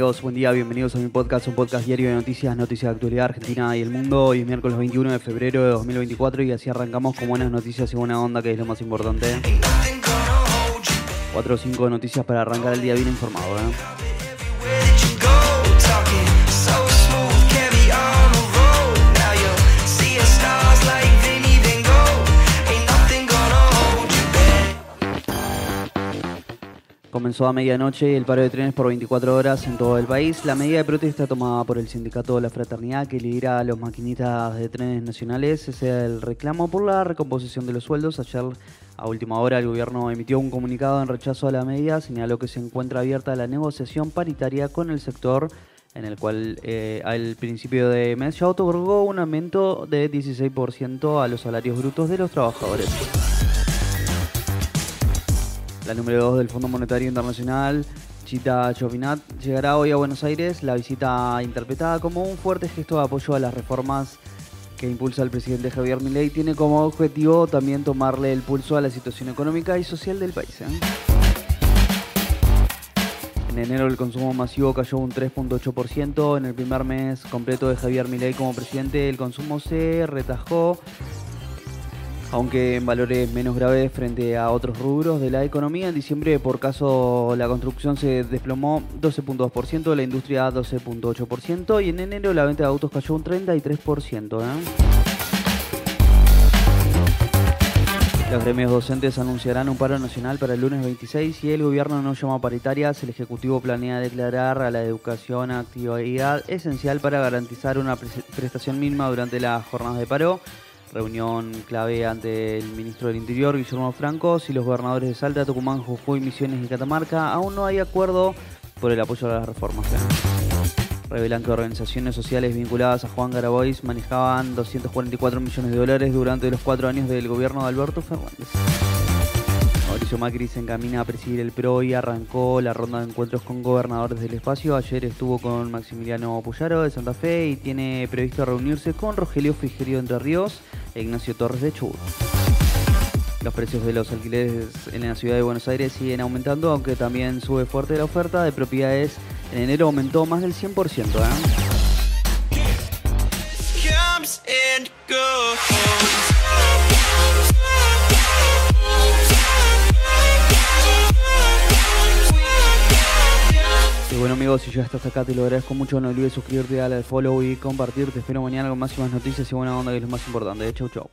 amigos, buen día, bienvenidos a mi podcast, un podcast diario de noticias, noticias de actualidad argentina y el mundo. Hoy es miércoles 21 de febrero de 2024 y así arrancamos con buenas noticias y buena onda, que es lo más importante. Cuatro o cinco noticias para arrancar el día bien informado. ¿eh? Comenzó a medianoche el paro de trenes por 24 horas en todo el país. La medida de protesta tomada por el sindicato de la Fraternidad que lidera a los maquinistas de trenes nacionales es el reclamo por la recomposición de los sueldos. Ayer, a última hora, el gobierno emitió un comunicado en rechazo a la medida. Señaló que se encuentra abierta la negociación paritaria con el sector en el cual eh, al principio de mes ya otorgó un aumento de 16% a los salarios brutos de los trabajadores. La número 2 del Fondo Monetario Internacional, Chita Chopinat, llegará hoy a Buenos Aires. La visita interpretada como un fuerte gesto de apoyo a las reformas que impulsa el presidente Javier Milei tiene como objetivo también tomarle el pulso a la situación económica y social del país. ¿eh? En enero el consumo masivo cayó un 3.8%. En el primer mes completo de Javier Milei como presidente el consumo se retajó aunque en valores menos graves frente a otros rubros de la economía. En diciembre, por caso, la construcción se desplomó 12.2%, la industria 12.8% y en enero la venta de autos cayó un 33%. ¿eh? Los gremios docentes anunciarán un paro nacional para el lunes 26 y el gobierno no llama paritarias. El Ejecutivo planea declarar a la educación actividad esencial para garantizar una prestación mínima durante las jornadas de paro reunión clave ante el ministro del Interior, Guillermo Franco, y los gobernadores de Salta, Tucumán, Jujuy, Misiones y Catamarca. Aún no hay acuerdo por el apoyo a las reformas. Revelan que organizaciones sociales vinculadas a Juan Grabois manejaban 244 millones de dólares durante los cuatro años del gobierno de Alberto Fernández. Macri se encamina a presidir el PRO y arrancó la ronda de encuentros con gobernadores del espacio. Ayer estuvo con Maximiliano Puyaro de Santa Fe y tiene previsto reunirse con Rogelio Frigerio de Entre Ríos e Ignacio Torres de Chubut. Los precios de los alquileres en la ciudad de Buenos Aires siguen aumentando, aunque también sube fuerte la oferta de propiedades. En enero aumentó más del 100%. ¿eh? Bueno amigos, si ya estás acá te lo agradezco mucho, no olvides suscribirte, darle al follow y compartir. Te espero mañana con más y más noticias y buena onda que es lo más importante. Chau chau.